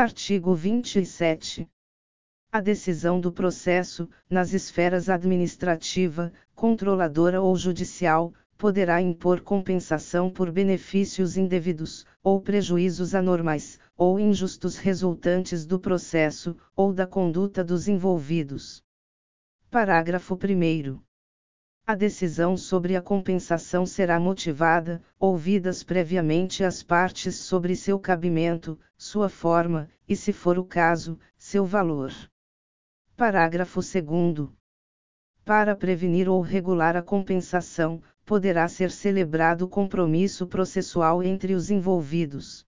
Artigo 27. A decisão do processo, nas esferas administrativa, controladora ou judicial, poderá impor compensação por benefícios indevidos, ou prejuízos anormais, ou injustos resultantes do processo, ou da conduta dos envolvidos. Parágrafo 1. A decisão sobre a compensação será motivada, ouvidas previamente as partes sobre seu cabimento, sua forma, e se for o caso, seu valor. Parágrafo 2. Para prevenir ou regular a compensação, poderá ser celebrado compromisso processual entre os envolvidos.